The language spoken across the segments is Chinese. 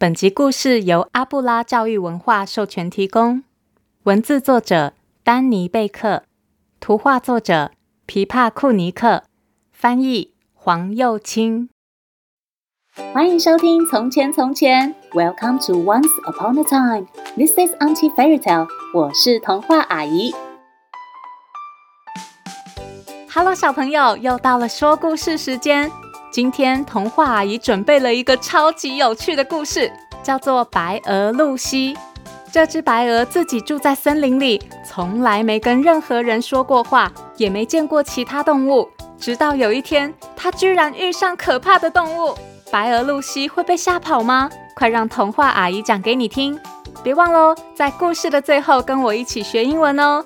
本集故事由阿布拉教育文化授权提供，文字作者丹尼贝克，图画作者皮帕库尼克，翻译黄又清。欢迎收听《从前从前》，Welcome to Once Upon a Time。This is Auntie Fairy Tale。我是童话阿姨。Hello，小朋友，又到了说故事时间。今天童话阿姨准备了一个超级有趣的故事，叫做《白鹅露西》。这只白鹅自己住在森林里，从来没跟任何人说过话，也没见过其他动物。直到有一天，它居然遇上可怕的动物。白鹅露西会被吓跑吗？快让童话阿姨讲给你听！别忘喽，在故事的最后跟我一起学英文哦。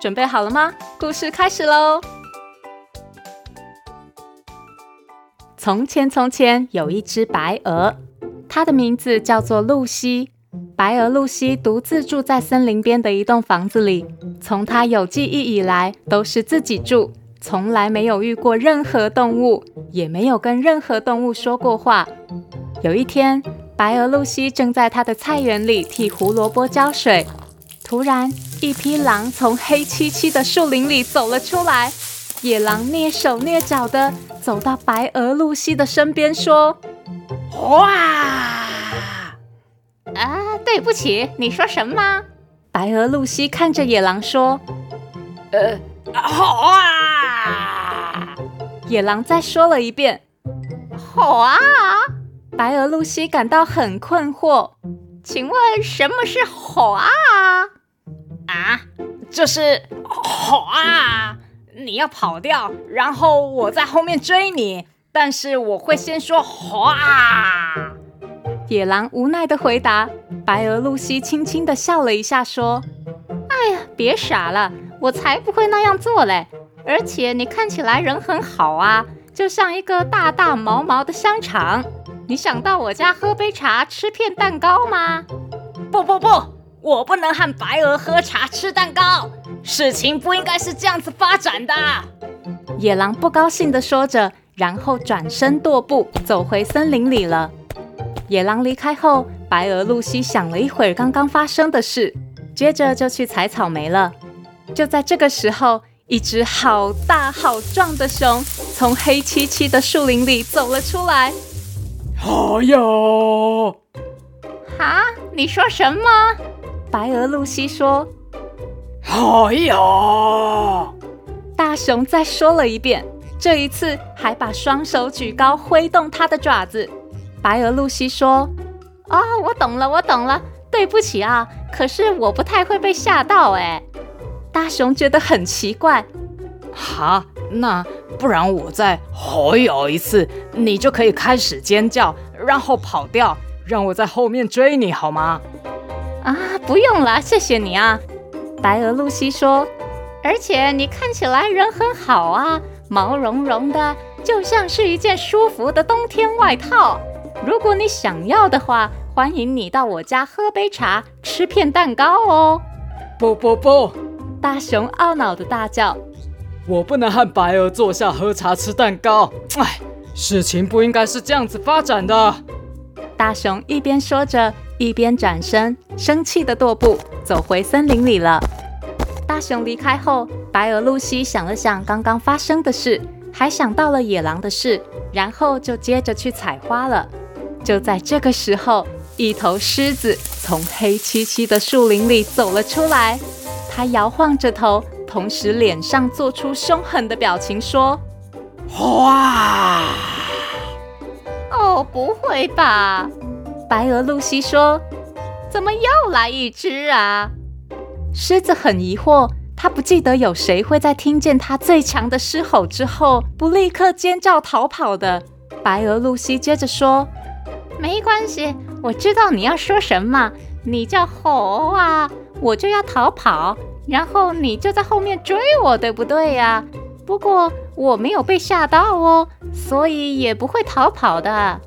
准备好了吗？故事开始喽！从前，从前有一只白鹅，它的名字叫做露西。白鹅露西独自住在森林边的一栋房子里。从它有记忆以来，都是自己住，从来没有遇过任何动物，也没有跟任何动物说过话。有一天，白鹅露西正在它的菜园里替胡萝卜浇水，突然，一匹狼从黑漆漆的树林里走了出来。野狼蹑手蹑脚的走到白鹅露西的身边，说：“哇，啊，对不起，你说什么？”白鹅露西看着野狼说：“呃，好啊。”野狼再说了一遍：“好啊。”白鹅露西感到很困惑，请问什么是好啊？啊，就是好啊。你要跑掉，然后我在后面追你，但是我会先说哗。野狼无奈地回答。白鹅露西轻轻地笑了一下，说：“哎呀，别傻了，我才不会那样做嘞！而且你看起来人很好啊，就像一个大大毛毛的香肠。你想到我家喝杯茶，吃片蛋糕吗？不不不，我不能和白鹅喝茶吃蛋糕。”事情不应该是这样子发展的。野狼不高兴地说着，然后转身踱步走回森林里了。野狼离开后，白鹅露西想了一会儿刚刚发生的事，接着就去采草莓了。就在这个时候，一只好大好壮的熊从黑漆漆的树林里走了出来。哎呀！啊？你说什么？白鹅露西说。哎呀！大熊再说了一遍，这一次还把双手举高，挥动它的爪子。白鹅露西说：“啊、哦，我懂了，我懂了，对不起啊，可是我不太会被吓到。”哎，大熊觉得很奇怪。好，那不然我再吼有一次，你就可以开始尖叫，然后跑掉，让我在后面追你好吗？啊，不用了，谢谢你啊。白鹅露西说：“而且你看起来人很好啊，毛茸茸的，就像是一件舒服的冬天外套。如果你想要的话，欢迎你到我家喝杯茶，吃片蛋糕哦。”不不不！大熊懊恼的大叫：“我不能和白鹅坐下喝茶吃蛋糕。哎，事情不应该是这样子发展的。”大熊一边说着，一边转身，生气的踱步。走回森林里了。大熊离开后，白鹅露西想了想刚刚发生的事，还想到了野狼的事，然后就接着去采花了。就在这个时候，一头狮子从黑漆漆的树林里走了出来。它摇晃着头，同时脸上做出凶狠的表情，说：“哇！”哦，不会吧？白鹅露西说。怎么又来一只啊？狮子很疑惑，它不记得有谁会在听见它最强的狮吼之后，不立刻尖叫逃跑的。白鹅露西接着说：“没关系，我知道你要说什么。你叫吼啊，我就要逃跑，然后你就在后面追我，对不对呀？不过我没有被吓到哦，所以也不会逃跑的。”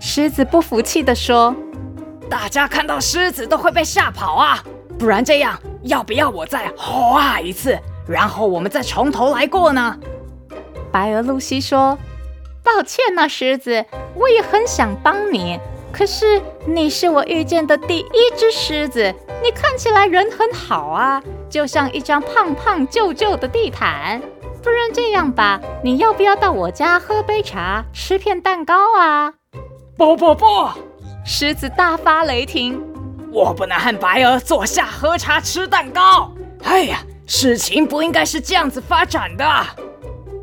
狮子不服气地说。大家看到狮子都会被吓跑啊！不然这样，要不要我再吼啊一次，然后我们再从头来过呢？白鹅露西说：“抱歉呐，狮子，我也很想帮你，可是你是我遇见的第一只狮子，你看起来人很好啊，就像一张胖胖旧旧的地毯。不然这样吧，你要不要到我家喝杯茶，吃片蛋糕啊？不不不！狮子大发雷霆，我不能和白鹅坐下喝茶吃蛋糕。哎呀，事情不应该是这样子发展的。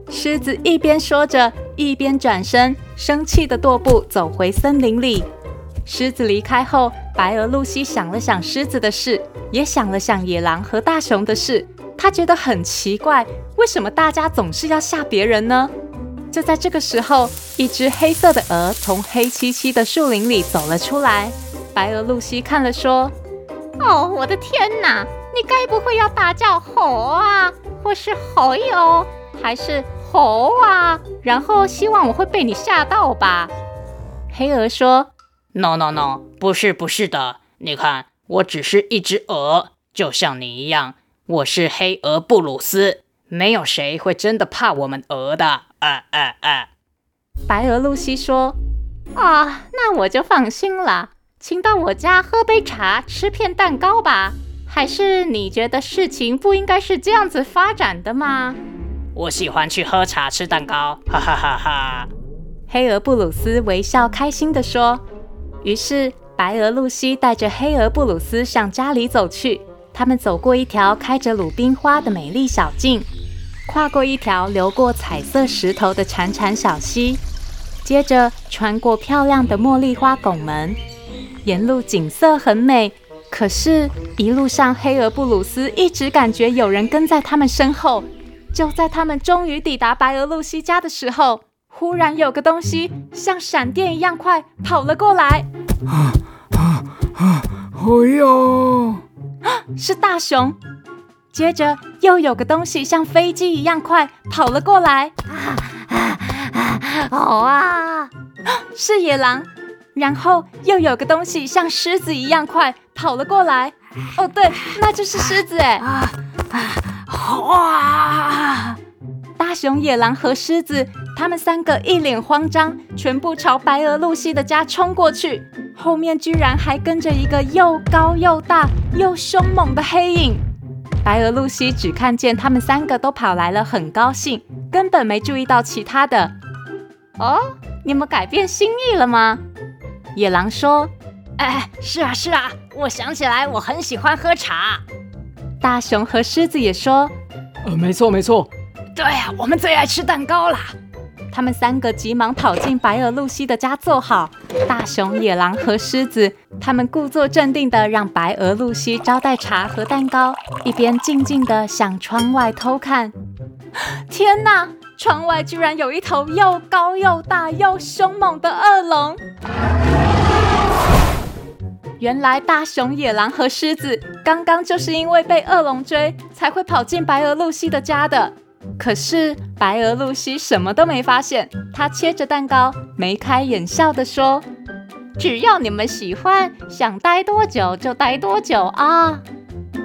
狮子一边说着，一边转身，生气的踱步走回森林里。狮子离开后，白鹅露西想了想狮子的事，也想了想野狼和大熊的事。他觉得很奇怪，为什么大家总是要吓别人呢？就在这个时候，一只黑色的鹅从黑漆漆的树林里走了出来。白鹅露西看了说：“哦，我的天哪！你该不会要大叫吼啊，或是吼哟，还是吼啊？然后希望我会被你吓到吧？”黑鹅说。No no no，不是不是的，你看，我只是一只鹅，就像你一样，我是黑鹅布鲁斯，没有谁会真的怕我们鹅的。啊啊啊！白鹅露西说：“啊，那我就放心了，请到我家喝杯茶，吃片蛋糕吧。还是你觉得事情不应该是这样子发展的吗？”我喜欢去喝茶吃蛋糕，哈哈哈哈！黑鹅布鲁斯微笑开心地说。于是，白鹅露西带着黑鹅布鲁斯向家里走去。他们走过一条开着鲁冰花的美丽小径，跨过一条流过彩色石头的潺潺小溪，接着穿过漂亮的茉莉花拱门。沿路景色很美，可是，一路上黑俄布鲁斯一直感觉有人跟在他们身后。就在他们终于抵达白俄露西家的时候，忽然有个东西像闪电一样快跑了过来，啊啊啊！哎呦，是大熊。接着又有个东西像飞机一样快跑了过来，啊啊啊！好啊，是野狼。然后又有个东西像狮子一样快跑了过来，哦，对，那就是狮子哎！啊啊！哇！大熊、野狼和狮子，他们三个一脸慌张，全部朝白鹅露西的家冲过去。后面居然还跟着一个又高又大又凶猛的黑影。白鹅露西只看见他们三个都跑来了，很高兴，根本没注意到其他的。哦，你们改变心意了吗？野狼说：“哎，是啊，是啊，我想起来，我很喜欢喝茶。”大熊和狮子也说：“呃，没错，没错。”对啊，我们最爱吃蛋糕啦！他们三个急忙跑进白鹅露西的家坐好。大熊、野狼和狮子，他们故作镇定地让白鹅露西招待茶和蛋糕，一边静静地向窗外偷看。天哪！窗外居然有一头又高又大又凶猛的恶龙！原来大熊、野狼和狮子刚刚就是因为被恶龙追，才会跑进白鹅露西的家的。可是白鹅露西什么都没发现，她切着蛋糕，眉开眼笑地说：“只要你们喜欢，想待多久就待多久啊！”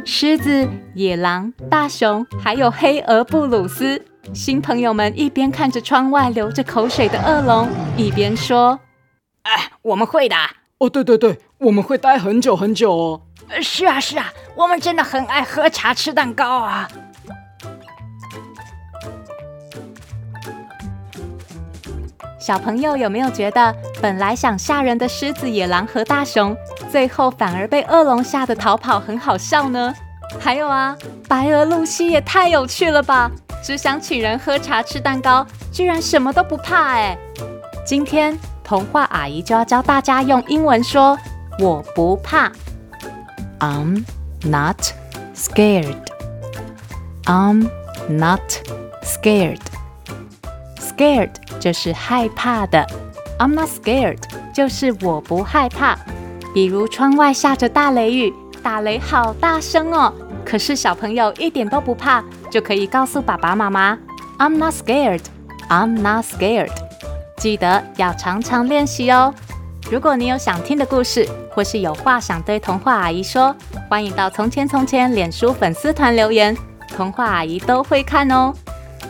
狮子、野狼、大熊，还有黑鹅布鲁斯，新朋友们一边看着窗外流着口水的恶龙，一边说：“哎，我们会的。哦，对对对，我们会待很久很久哦。是啊是啊，我们真的很爱喝茶吃蛋糕啊。”小朋友有没有觉得，本来想吓人的狮子、野狼和大熊，最后反而被恶龙吓得逃跑，很好笑呢？还有啊，白鹅露西也太有趣了吧！只想请人喝茶吃蛋糕，居然什么都不怕哎！今天童话阿姨就要教大家用英文说“我不怕 ”，I'm not scared. I'm not scared. Scared 就是害怕的，I'm not scared 就是我不害怕。比如窗外下着大雷雨，打雷好大声哦，可是小朋友一点都不怕，就可以告诉爸爸妈妈，I'm not scared，I'm not scared。记得要常常练习哦。如果你有想听的故事，或是有话想对童话阿姨说，欢迎到从前从前脸书粉丝团留言，童话阿姨都会看哦。